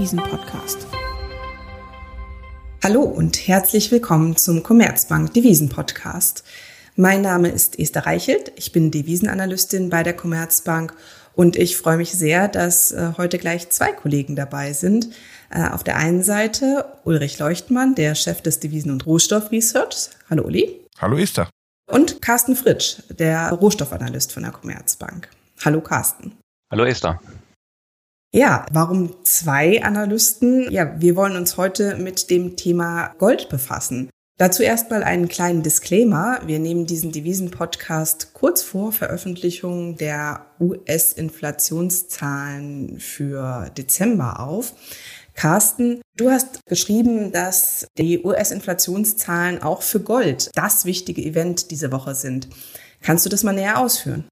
Devisen-Podcast. Hallo und herzlich willkommen zum Commerzbank Devisen-Podcast. Mein Name ist Esther Reichelt, ich bin Devisenanalystin bei der Commerzbank und ich freue mich sehr, dass äh, heute gleich zwei Kollegen dabei sind. Äh, auf der einen Seite Ulrich Leuchtmann, der Chef des Devisen- und Rohstoff-Research. Hallo Uli. Hallo Esther. Und Carsten Fritsch, der Rohstoffanalyst von der Commerzbank. Hallo Carsten. Hallo Esther. Ja, warum zwei Analysten? Ja, wir wollen uns heute mit dem Thema Gold befassen. Dazu erstmal einen kleinen Disclaimer. Wir nehmen diesen Devisen-Podcast kurz vor Veröffentlichung der US-Inflationszahlen für Dezember auf. Carsten, du hast geschrieben, dass die US-Inflationszahlen auch für Gold das wichtige Event diese Woche sind. Kannst du das mal näher ausführen?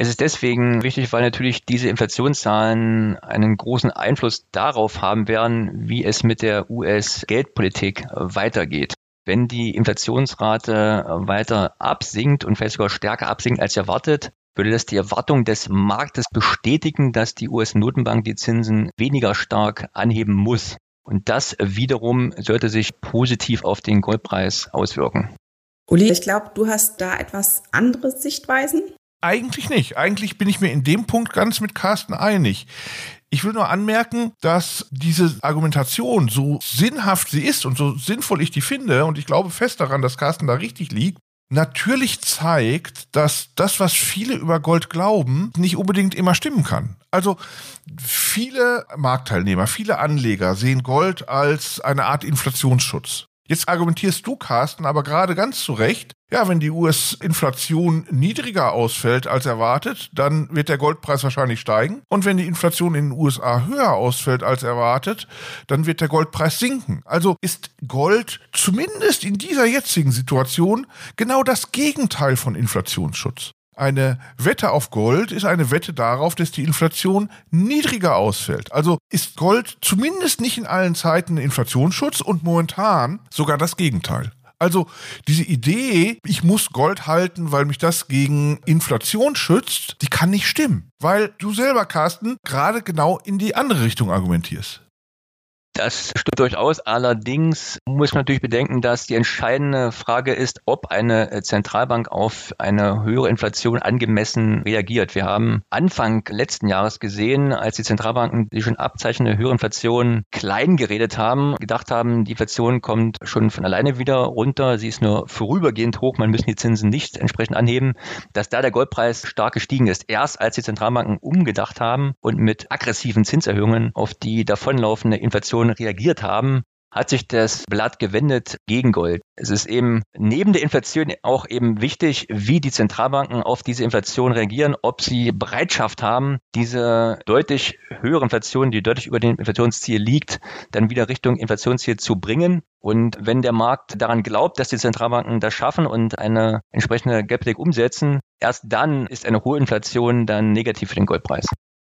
Es ist deswegen wichtig, weil natürlich diese Inflationszahlen einen großen Einfluss darauf haben werden, wie es mit der US-Geldpolitik weitergeht. Wenn die Inflationsrate weiter absinkt und vielleicht sogar stärker absinkt als erwartet, würde das die Erwartung des Marktes bestätigen, dass die US-Notenbank die Zinsen weniger stark anheben muss. Und das wiederum sollte sich positiv auf den Goldpreis auswirken. Uli, ich glaube, du hast da etwas andere Sichtweisen. Eigentlich nicht. Eigentlich bin ich mir in dem Punkt ganz mit Carsten einig. Ich will nur anmerken, dass diese Argumentation, so sinnhaft sie ist und so sinnvoll ich die finde, und ich glaube fest daran, dass Carsten da richtig liegt, natürlich zeigt, dass das, was viele über Gold glauben, nicht unbedingt immer stimmen kann. Also viele Marktteilnehmer, viele Anleger sehen Gold als eine Art Inflationsschutz. Jetzt argumentierst du, Carsten, aber gerade ganz zu Recht, ja, wenn die US-Inflation niedriger ausfällt als erwartet, dann wird der Goldpreis wahrscheinlich steigen. Und wenn die Inflation in den USA höher ausfällt als erwartet, dann wird der Goldpreis sinken. Also ist Gold zumindest in dieser jetzigen Situation genau das Gegenteil von Inflationsschutz. Eine Wette auf Gold ist eine Wette darauf, dass die Inflation niedriger ausfällt. Also ist Gold zumindest nicht in allen Zeiten Inflationsschutz und momentan sogar das Gegenteil. Also diese Idee, ich muss Gold halten, weil mich das gegen Inflation schützt, die kann nicht stimmen. Weil du selber, Carsten, gerade genau in die andere Richtung argumentierst. Das stimmt durchaus. Allerdings muss man natürlich bedenken, dass die entscheidende Frage ist, ob eine Zentralbank auf eine höhere Inflation angemessen reagiert. Wir haben Anfang letzten Jahres gesehen, als die Zentralbanken die schon Abzeichen der höheren Inflation klein geredet haben, gedacht haben, die Inflation kommt schon von alleine wieder runter, sie ist nur vorübergehend hoch, man müssen die Zinsen nicht entsprechend anheben, dass da der Goldpreis stark gestiegen ist. Erst als die Zentralbanken umgedacht haben und mit aggressiven Zinserhöhungen auf die davonlaufende Inflation Reagiert haben, hat sich das Blatt gewendet gegen Gold. Es ist eben neben der Inflation auch eben wichtig, wie die Zentralbanken auf diese Inflation reagieren, ob sie Bereitschaft haben, diese deutlich höhere Inflation, die deutlich über dem Inflationsziel liegt, dann wieder Richtung Inflationsziel zu bringen. Und wenn der Markt daran glaubt, dass die Zentralbanken das schaffen und eine entsprechende Geldpolitik umsetzen, erst dann ist eine hohe Inflation dann negativ für den Goldpreis.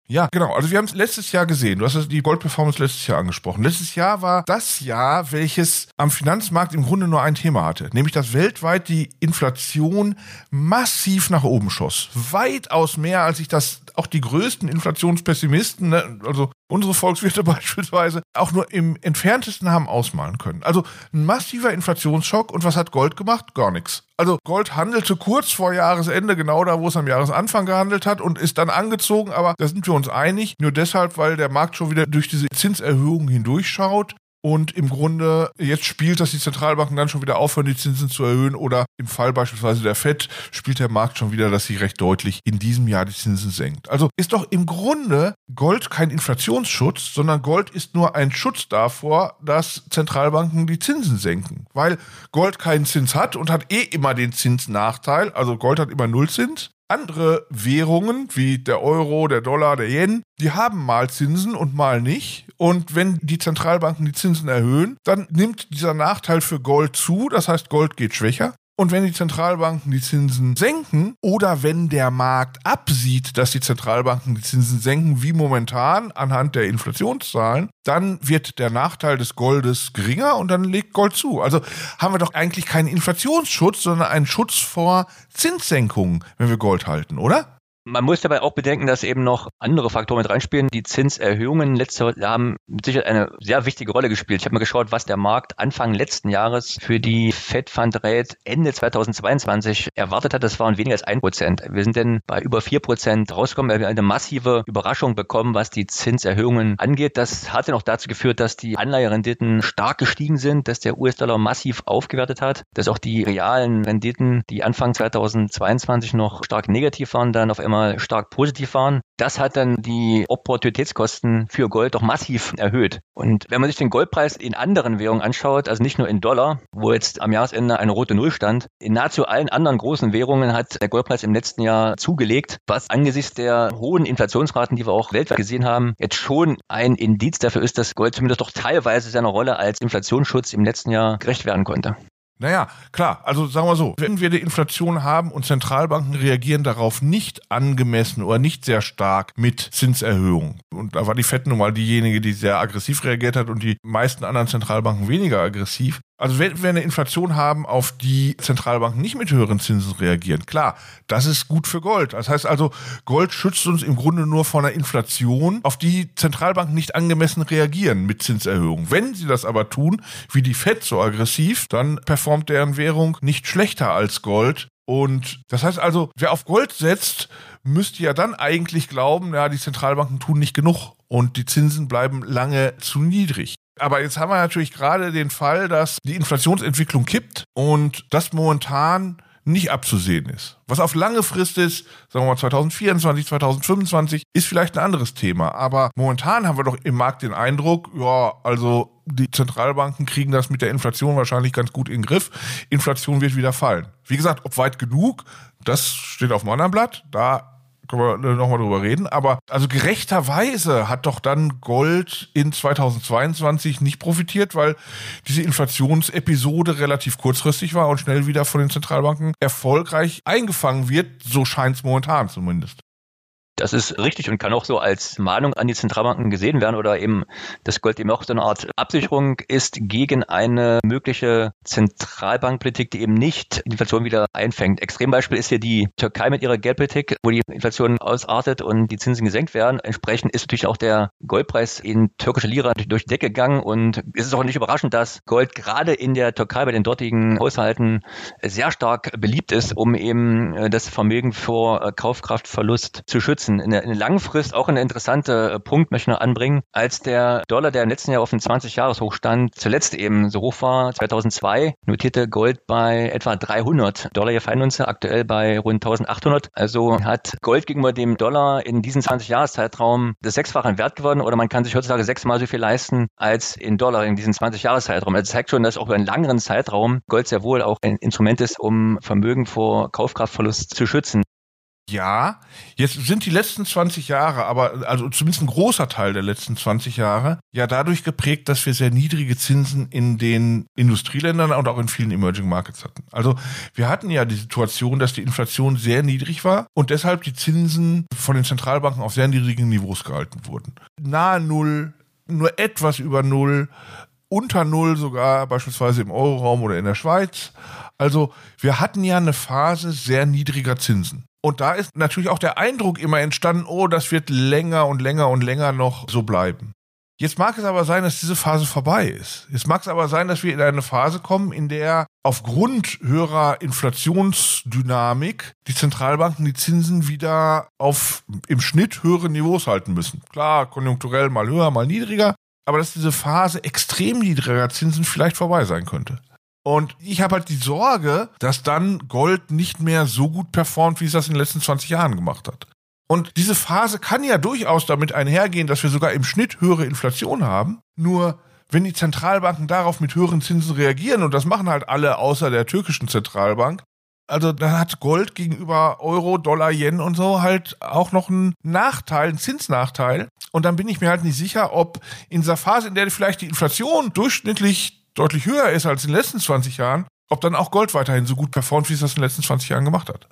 Ja, genau. Also wir haben es letztes Jahr gesehen. Du hast die Goldperformance letztes Jahr angesprochen. Letztes Jahr war das Jahr, welches am Finanzmarkt im Grunde nur ein Thema hatte, nämlich dass weltweit die Inflation massiv nach oben schoss. Weitaus mehr, als sich das auch die größten Inflationspessimisten, ne, also unsere Volkswirte beispielsweise, auch nur im entferntesten haben ausmalen können. Also ein massiver Inflationsschock und was hat Gold gemacht? Gar nichts. Also Gold handelte kurz vor Jahresende, genau da, wo es am Jahresanfang gehandelt hat und ist dann angezogen, aber da sind wir uns einig, nur deshalb, weil der Markt schon wieder durch diese Zinserhöhungen hindurchschaut und im Grunde jetzt spielt, dass die Zentralbanken dann schon wieder aufhören, die Zinsen zu erhöhen. Oder im Fall beispielsweise der FED spielt der Markt schon wieder, dass sie recht deutlich in diesem Jahr die Zinsen senkt. Also ist doch im Grunde Gold kein Inflationsschutz, sondern Gold ist nur ein Schutz davor, dass Zentralbanken die Zinsen senken. Weil Gold keinen Zins hat und hat eh immer den Zinsnachteil. Also Gold hat immer Nullzins. Andere Währungen wie der Euro, der Dollar, der Yen, die haben mal Zinsen und mal nicht. Und wenn die Zentralbanken die Zinsen erhöhen, dann nimmt dieser Nachteil für Gold zu. Das heißt, Gold geht schwächer. Und wenn die Zentralbanken die Zinsen senken oder wenn der Markt absieht, dass die Zentralbanken die Zinsen senken, wie momentan anhand der Inflationszahlen, dann wird der Nachteil des Goldes geringer und dann legt Gold zu. Also haben wir doch eigentlich keinen Inflationsschutz, sondern einen Schutz vor Zinssenkungen, wenn wir Gold halten, oder? Man muss dabei auch bedenken, dass eben noch andere Faktoren mit reinspielen. Die Zinserhöhungen letzte haben sicher eine sehr wichtige Rolle gespielt. Ich habe mal geschaut, was der Markt Anfang letzten Jahres für die Fed Fund Rate Ende 2022 erwartet hat. Das waren weniger als ein Prozent. Wir sind denn bei über vier Prozent rausgekommen, weil wir eine massive Überraschung bekommen, was die Zinserhöhungen angeht. Das hatte noch dazu geführt, dass die Anleiherenditen stark gestiegen sind, dass der US-Dollar massiv aufgewertet hat, dass auch die realen Renditen, die Anfang 2022 noch stark negativ waren, dann auf einmal einmal stark positiv waren. Das hat dann die Opportunitätskosten für Gold doch massiv erhöht. Und wenn man sich den Goldpreis in anderen Währungen anschaut, also nicht nur in Dollar, wo jetzt am Jahresende eine rote Null stand, in nahezu allen anderen großen Währungen hat der Goldpreis im letzten Jahr zugelegt, was angesichts der hohen Inflationsraten, die wir auch weltweit gesehen haben, jetzt schon ein Indiz dafür ist, dass Gold zumindest doch teilweise seiner Rolle als Inflationsschutz im letzten Jahr gerecht werden konnte. Naja, klar, also sagen wir so, wenn wir eine Inflation haben und Zentralbanken reagieren darauf nicht angemessen oder nicht sehr stark mit Zinserhöhungen. Und da war die FED nun mal diejenige, die sehr aggressiv reagiert hat und die meisten anderen Zentralbanken weniger aggressiv. Also wenn wir eine Inflation haben, auf die Zentralbanken nicht mit höheren Zinsen reagieren, klar, das ist gut für Gold. Das heißt also, Gold schützt uns im Grunde nur vor einer Inflation, auf die Zentralbanken nicht angemessen reagieren mit Zinserhöhungen. Wenn sie das aber tun, wie die Fed so aggressiv, dann performt deren Währung nicht schlechter als Gold. Und das heißt also, wer auf Gold setzt, müsste ja dann eigentlich glauben, ja, die Zentralbanken tun nicht genug und die Zinsen bleiben lange zu niedrig. Aber jetzt haben wir natürlich gerade den Fall, dass die Inflationsentwicklung kippt und das momentan nicht abzusehen ist. Was auf lange Frist ist, sagen wir mal 2024, 2025, ist vielleicht ein anderes Thema. Aber momentan haben wir doch im Markt den Eindruck, ja, also die Zentralbanken kriegen das mit der Inflation wahrscheinlich ganz gut in den Griff. Inflation wird wieder fallen. Wie gesagt, ob weit genug, das steht auf dem anderen Blatt. Da können wir nochmal drüber reden. Aber also gerechterweise hat doch dann Gold in 2022 nicht profitiert, weil diese Inflationsepisode relativ kurzfristig war und schnell wieder von den Zentralbanken erfolgreich eingefangen wird. So scheint es momentan zumindest. Das ist richtig und kann auch so als Mahnung an die Zentralbanken gesehen werden oder eben das Gold eben auch so eine Art Absicherung ist gegen eine mögliche Zentralbankpolitik, die eben nicht die Inflation wieder einfängt. Extrembeispiel ist hier die Türkei mit ihrer Geldpolitik, wo die Inflation ausartet und die Zinsen gesenkt werden. Entsprechend ist natürlich auch der Goldpreis in türkischer Lira durch die Decke gegangen und es ist auch nicht überraschend, dass Gold gerade in der Türkei bei den dortigen Haushalten sehr stark beliebt ist, um eben äh, das Vermögen vor äh, Kaufkraftverlust zu schützen setzen. In der, in der langen Frist auch ein interessanter äh, Punkt möchte ich noch anbringen. Als der Dollar, der im letzten Jahr auf den 20-Jahres-Hoch stand, zuletzt eben so hoch war, 2002, notierte Gold bei etwa 300 Dollar je Feinunze, aktuell bei rund 1800. Also hat Gold gegenüber dem Dollar in diesem 20-Jahres-Zeitraum das sechsfache an Wert geworden oder man kann sich heutzutage sechsmal so viel leisten als in Dollar in diesem 20-Jahres-Zeitraum. Das zeigt schon, dass auch über einen längeren Zeitraum Gold sehr wohl auch ein Instrument ist, um Vermögen vor Kaufkraftverlust zu schützen. Ja, jetzt sind die letzten 20 Jahre, aber also zumindest ein großer Teil der letzten 20 Jahre, ja dadurch geprägt, dass wir sehr niedrige Zinsen in den Industrieländern und auch in vielen Emerging Markets hatten. Also wir hatten ja die Situation, dass die Inflation sehr niedrig war und deshalb die Zinsen von den Zentralbanken auf sehr niedrigen Niveaus gehalten wurden. Nahe Null, nur etwas über Null, unter Null sogar beispielsweise im Euroraum oder in der Schweiz. Also wir hatten ja eine Phase sehr niedriger Zinsen. Und da ist natürlich auch der Eindruck immer entstanden, oh, das wird länger und länger und länger noch so bleiben. Jetzt mag es aber sein, dass diese Phase vorbei ist. Jetzt mag es aber sein, dass wir in eine Phase kommen, in der aufgrund höherer Inflationsdynamik die Zentralbanken die Zinsen wieder auf im Schnitt höhere Niveaus halten müssen. Klar, konjunkturell mal höher, mal niedriger, aber dass diese Phase extrem niedriger Zinsen vielleicht vorbei sein könnte. Und ich habe halt die Sorge, dass dann Gold nicht mehr so gut performt, wie es das in den letzten 20 Jahren gemacht hat. Und diese Phase kann ja durchaus damit einhergehen, dass wir sogar im Schnitt höhere Inflation haben. Nur wenn die Zentralbanken darauf mit höheren Zinsen reagieren, und das machen halt alle außer der türkischen Zentralbank, also dann hat Gold gegenüber Euro, Dollar, Yen und so halt auch noch einen Nachteil, einen Zinsnachteil. Und dann bin ich mir halt nicht sicher, ob in dieser Phase, in der vielleicht die Inflation durchschnittlich deutlich höher ist als in den letzten 20 Jahren, ob dann auch Gold weiterhin so gut performt, wie es das in den letzten 20 Jahren gemacht hat.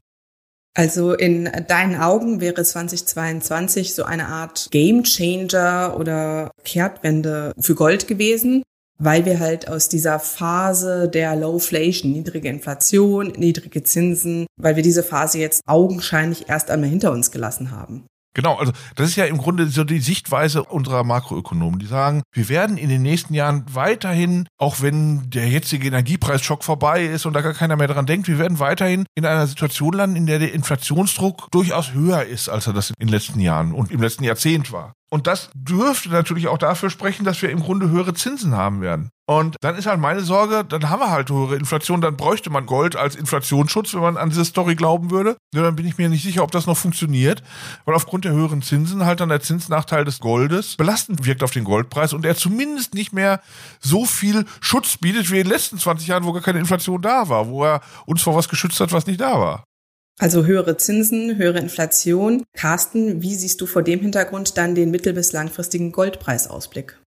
Also in deinen Augen wäre 2022 so eine Art Game Changer oder Kehrtwende für Gold gewesen. weil wir halt aus dieser Phase der Lowflation, niedrige Inflation, niedrige Zinsen, weil wir diese Phase jetzt augenscheinlich erst einmal hinter uns gelassen haben. Genau, also das ist ja im Grunde so die Sichtweise unserer Makroökonomen. Die sagen, wir werden in den nächsten Jahren weiterhin, auch wenn der jetzige Energiepreisschock vorbei ist und da gar keiner mehr dran denkt, wir werden weiterhin in einer Situation landen, in der der Inflationsdruck durchaus höher ist, als er das in den letzten Jahren und im letzten Jahrzehnt war. Und das dürfte natürlich auch dafür sprechen, dass wir im Grunde höhere Zinsen haben werden. Und dann ist halt meine Sorge, dann haben wir halt höhere Inflation, dann bräuchte man Gold als Inflationsschutz, wenn man an diese Story glauben würde. Ja, dann bin ich mir nicht sicher, ob das noch funktioniert, weil aufgrund der höheren Zinsen halt dann der Zinsnachteil des Goldes belastend wirkt auf den Goldpreis und er zumindest nicht mehr so viel Schutz bietet wie in den letzten 20 Jahren, wo gar keine Inflation da war, wo er uns vor was geschützt hat, was nicht da war. Also höhere Zinsen, höhere Inflation. Carsten, wie siehst du vor dem Hintergrund dann den mittel- bis langfristigen Goldpreisausblick?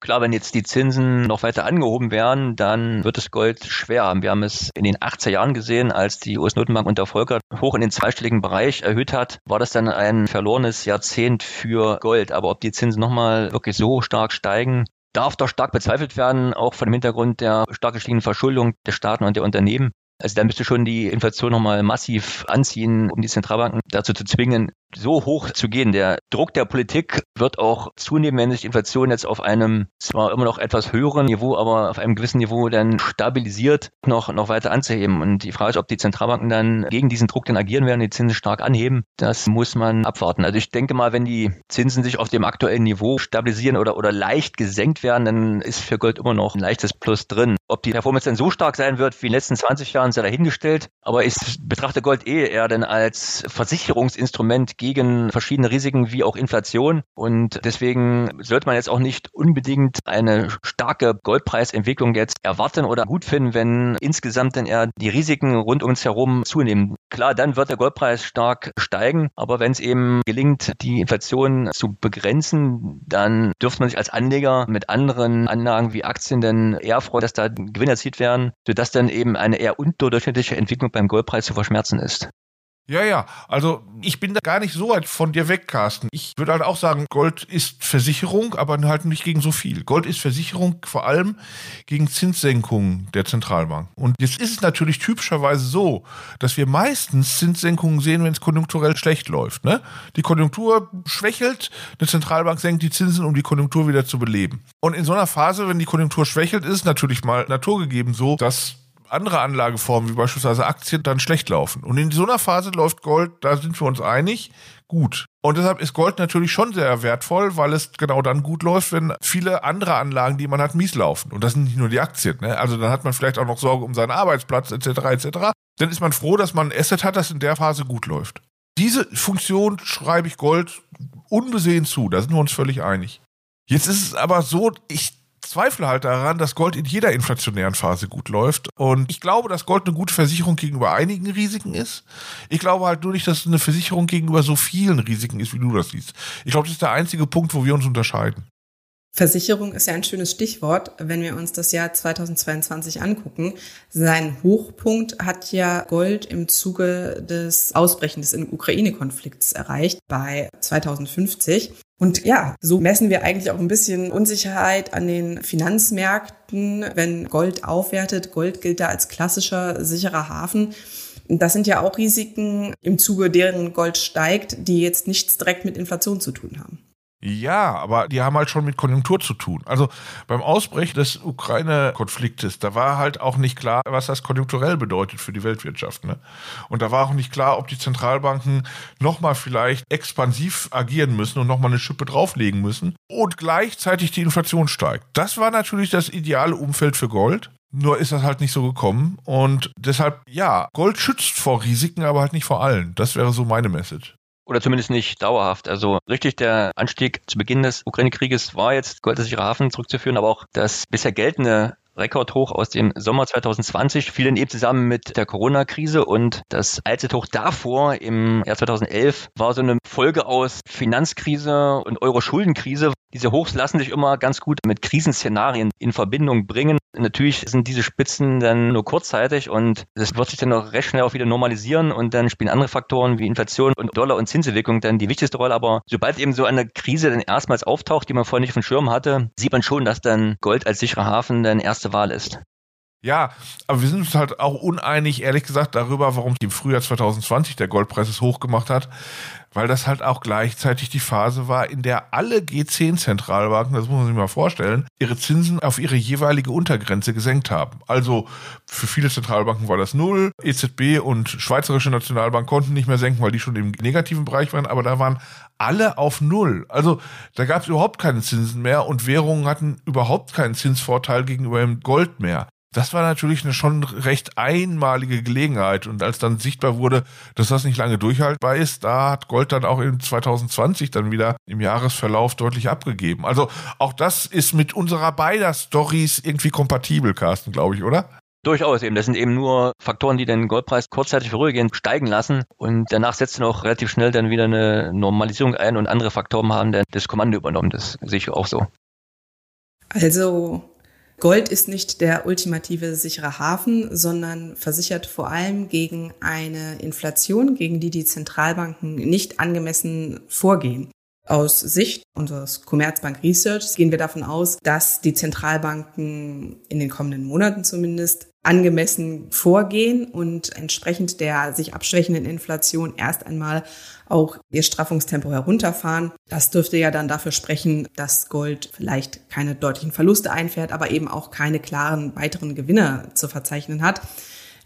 Klar, wenn jetzt die Zinsen noch weiter angehoben werden, dann wird das Gold schwer haben. Wir haben es in den 80er Jahren gesehen, als die US-Notenbank unter Volcker hoch in den zweistelligen Bereich erhöht hat, war das dann ein verlorenes Jahrzehnt für Gold. Aber ob die Zinsen nochmal wirklich so stark steigen, darf doch stark bezweifelt werden, auch vor dem Hintergrund der stark gestiegenen Verschuldung der Staaten und der Unternehmen. Also da müsste schon die Inflation nochmal massiv anziehen, um die Zentralbanken dazu zu zwingen, so hoch zu gehen. Der Druck der Politik wird auch zunehmen, wenn sich die Inflation jetzt auf einem zwar immer noch etwas höheren Niveau, aber auf einem gewissen Niveau dann stabilisiert, noch, noch weiter anzuheben. Und die Frage ist, ob die Zentralbanken dann gegen diesen Druck dann agieren werden, die Zinsen stark anheben. Das muss man abwarten. Also ich denke mal, wenn die Zinsen sich auf dem aktuellen Niveau stabilisieren oder, oder leicht gesenkt werden, dann ist für Gold immer noch ein leichtes Plus drin. Ob die Performance dann so stark sein wird wie in den letzten 20 Jahren, sei dahingestellt. Aber ich betrachte Gold eh eher dann als Versicherungsinstrument gegen verschiedene Risiken wie auch Inflation. Und deswegen sollte man jetzt auch nicht unbedingt eine starke Goldpreisentwicklung jetzt erwarten oder gut finden, wenn insgesamt dann eher die Risiken rund um uns herum zunehmen. Klar, dann wird der Goldpreis stark steigen, aber wenn es eben gelingt, die Inflation zu begrenzen, dann dürfte man sich als Anleger mit anderen Anlagen wie Aktien dann eher freuen, dass da Gewinne erzielt werden, sodass dann eben eine eher unterdurchschnittliche Entwicklung beim Goldpreis zu verschmerzen ist. Ja, ja. Also ich bin da gar nicht so weit von dir weg, Carsten. Ich würde halt auch sagen, Gold ist Versicherung, aber halt nicht gegen so viel. Gold ist Versicherung vor allem gegen Zinssenkungen der Zentralbank. Und jetzt ist es natürlich typischerweise so, dass wir meistens Zinssenkungen sehen, wenn es konjunkturell schlecht läuft. Ne? Die Konjunktur schwächelt, eine Zentralbank senkt die Zinsen, um die Konjunktur wieder zu beleben. Und in so einer Phase, wenn die Konjunktur schwächelt, ist es natürlich mal naturgegeben so, dass andere Anlageformen, wie beispielsweise Aktien, dann schlecht laufen. Und in so einer Phase läuft Gold, da sind wir uns einig, gut. Und deshalb ist Gold natürlich schon sehr wertvoll, weil es genau dann gut läuft, wenn viele andere Anlagen, die man hat, mies laufen. Und das sind nicht nur die Aktien. Ne? Also dann hat man vielleicht auch noch Sorge um seinen Arbeitsplatz etc. etc. Dann ist man froh, dass man ein Asset hat, das in der Phase gut läuft. Diese Funktion schreibe ich Gold unbesehen zu. Da sind wir uns völlig einig. Jetzt ist es aber so, ich zweifle halt daran, dass Gold in jeder inflationären Phase gut läuft. Und ich glaube, dass Gold eine gute Versicherung gegenüber einigen Risiken ist. Ich glaube halt nur nicht, dass es eine Versicherung gegenüber so vielen Risiken ist, wie du das siehst. Ich glaube, das ist der einzige Punkt, wo wir uns unterscheiden. Versicherung ist ja ein schönes Stichwort, wenn wir uns das Jahr 2022 angucken. Sein Hochpunkt hat ja Gold im Zuge des Ausbrechens des Ukraine-Konflikts erreicht bei 2050. Und ja, so messen wir eigentlich auch ein bisschen Unsicherheit an den Finanzmärkten, wenn Gold aufwertet. Gold gilt da als klassischer sicherer Hafen. Das sind ja auch Risiken im Zuge deren Gold steigt, die jetzt nichts direkt mit Inflation zu tun haben. Ja, aber die haben halt schon mit Konjunktur zu tun. Also beim Ausbrechen des Ukraine-Konfliktes, da war halt auch nicht klar, was das konjunkturell bedeutet für die Weltwirtschaft. Ne? Und da war auch nicht klar, ob die Zentralbanken nochmal vielleicht expansiv agieren müssen und nochmal eine Schippe drauflegen müssen und gleichzeitig die Inflation steigt. Das war natürlich das ideale Umfeld für Gold. Nur ist das halt nicht so gekommen. Und deshalb, ja, Gold schützt vor Risiken, aber halt nicht vor allen. Das wäre so meine Message oder zumindest nicht dauerhaft. Also richtig, der Anstieg zu Beginn des Ukraine-Krieges war jetzt Gold als sicherer Hafen zurückzuführen, aber auch das bisher geltende Rekordhoch aus dem Sommer 2020 fiel dann eben zusammen mit der Corona-Krise und das Allzeithoch davor im Jahr 2011 war so eine Folge aus Finanzkrise und Euro-Schuldenkrise, Diese Hochs lassen sich immer ganz gut mit Krisenszenarien in Verbindung bringen. Natürlich sind diese Spitzen dann nur kurzzeitig und es wird sich dann auch recht schnell auch wieder normalisieren und dann spielen andere Faktoren wie Inflation und Dollar- und Zinsentwicklung dann die wichtigste Rolle. Aber sobald eben so eine Krise dann erstmals auftaucht, die man vorher nicht auf dem Schirm hatte, sieht man schon, dass dann Gold als sicherer Hafen dann erste Wahl ist. Ja, aber wir sind uns halt auch uneinig, ehrlich gesagt, darüber, warum im Frühjahr 2020 der Goldpreis es hochgemacht hat, weil das halt auch gleichzeitig die Phase war, in der alle G10-Zentralbanken, das muss man sich mal vorstellen, ihre Zinsen auf ihre jeweilige Untergrenze gesenkt haben. Also für viele Zentralbanken war das null, EZB und Schweizerische Nationalbank konnten nicht mehr senken, weil die schon im negativen Bereich waren, aber da waren alle auf Null. Also da gab es überhaupt keine Zinsen mehr und Währungen hatten überhaupt keinen Zinsvorteil gegenüber dem Gold mehr. Das war natürlich eine schon recht einmalige Gelegenheit. Und als dann sichtbar wurde, dass das nicht lange durchhaltbar ist, da hat Gold dann auch in 2020 dann wieder im Jahresverlauf deutlich abgegeben. Also auch das ist mit unserer beider Stories irgendwie kompatibel, Carsten, glaube ich, oder? Durchaus eben. Das sind eben nur Faktoren, die den Goldpreis kurzzeitig vorübergehend steigen lassen und danach setzt dann auch relativ schnell dann wieder eine Normalisierung ein und andere Faktoren haben dann das Kommando übernommen. Das sehe ich auch so. Also Gold ist nicht der ultimative sichere Hafen, sondern versichert vor allem gegen eine Inflation, gegen die die Zentralbanken nicht angemessen vorgehen. Aus Sicht unseres Commerzbank Research gehen wir davon aus, dass die Zentralbanken in den kommenden Monaten zumindest angemessen vorgehen und entsprechend der sich abschwächenden Inflation erst einmal auch ihr Straffungstempo herunterfahren. Das dürfte ja dann dafür sprechen, dass Gold vielleicht keine deutlichen Verluste einfährt, aber eben auch keine klaren weiteren Gewinne zu verzeichnen hat.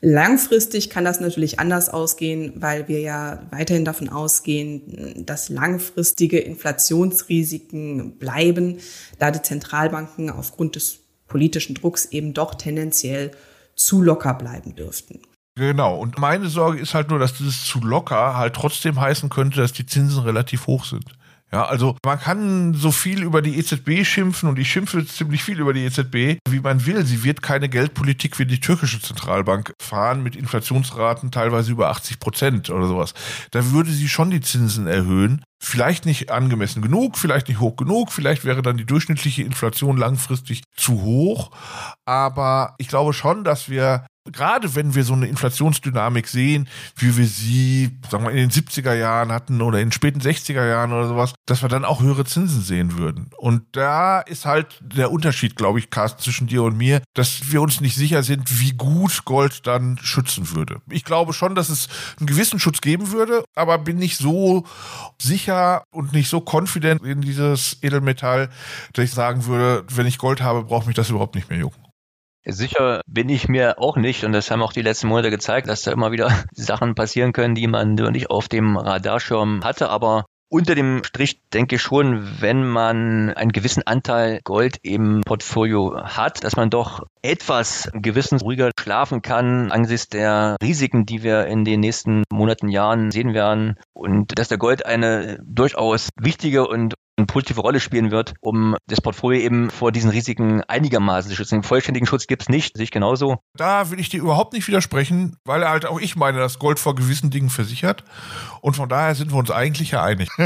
Langfristig kann das natürlich anders ausgehen, weil wir ja weiterhin davon ausgehen, dass langfristige Inflationsrisiken bleiben, da die Zentralbanken aufgrund des politischen Drucks eben doch tendenziell zu locker bleiben dürften. Genau. Und meine Sorge ist halt nur, dass dieses zu locker halt trotzdem heißen könnte, dass die Zinsen relativ hoch sind. Ja, also man kann so viel über die EZB schimpfen und ich schimpfe ziemlich viel über die EZB, wie man will. Sie wird keine Geldpolitik wie die türkische Zentralbank fahren mit Inflationsraten teilweise über 80 Prozent oder sowas. Da würde sie schon die Zinsen erhöhen. Vielleicht nicht angemessen genug, vielleicht nicht hoch genug, vielleicht wäre dann die durchschnittliche Inflation langfristig zu hoch. Aber ich glaube schon, dass wir gerade wenn wir so eine Inflationsdynamik sehen, wie wir sie, sagen wir, in den 70er Jahren hatten oder in den späten 60er Jahren oder sowas, dass wir dann auch höhere Zinsen sehen würden. Und da ist halt der Unterschied, glaube ich, Carsten, zwischen dir und mir, dass wir uns nicht sicher sind, wie gut Gold dann schützen würde. Ich glaube schon, dass es einen gewissen Schutz geben würde, aber bin nicht so sicher und nicht so confident in dieses Edelmetall, dass ich sagen würde, wenn ich Gold habe, braucht mich das überhaupt nicht mehr jucken. Sicher bin ich mir auch nicht und das haben auch die letzten Monate gezeigt, dass da immer wieder Sachen passieren können, die man nur nicht auf dem Radarschirm hatte. Aber unter dem Strich denke ich schon, wenn man einen gewissen Anteil Gold im Portfolio hat, dass man doch etwas gewissen ruhiger schlafen kann angesichts der Risiken, die wir in den nächsten Monaten, Jahren sehen werden und dass der Gold eine durchaus wichtige und eine positive Rolle spielen wird, um das Portfolio eben vor diesen Risiken einigermaßen zu schützen. Den vollständigen Schutz gibt es nicht, sehe ich genauso. Da will ich dir überhaupt nicht widersprechen, weil halt auch ich meine, dass Gold vor gewissen Dingen versichert. Und von daher sind wir uns eigentlich ja einig.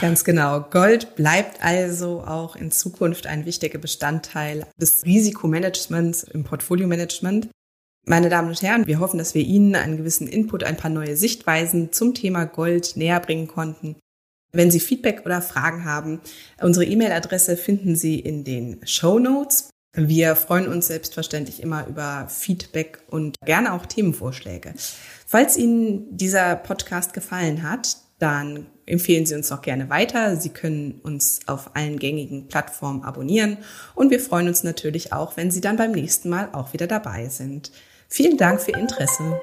Ganz genau. Gold bleibt also auch in Zukunft ein wichtiger Bestandteil des Risikomanagements im Portfolio-Management. Meine Damen und Herren, wir hoffen, dass wir Ihnen einen gewissen Input, ein paar neue Sichtweisen zum Thema Gold näher bringen konnten. Wenn Sie Feedback oder Fragen haben, unsere E-Mail-Adresse finden Sie in den Show Notes. Wir freuen uns selbstverständlich immer über Feedback und gerne auch Themenvorschläge. Falls Ihnen dieser Podcast gefallen hat, dann empfehlen Sie uns auch gerne weiter. Sie können uns auf allen gängigen Plattformen abonnieren und wir freuen uns natürlich auch, wenn Sie dann beim nächsten Mal auch wieder dabei sind. Vielen Dank für Ihr Interesse.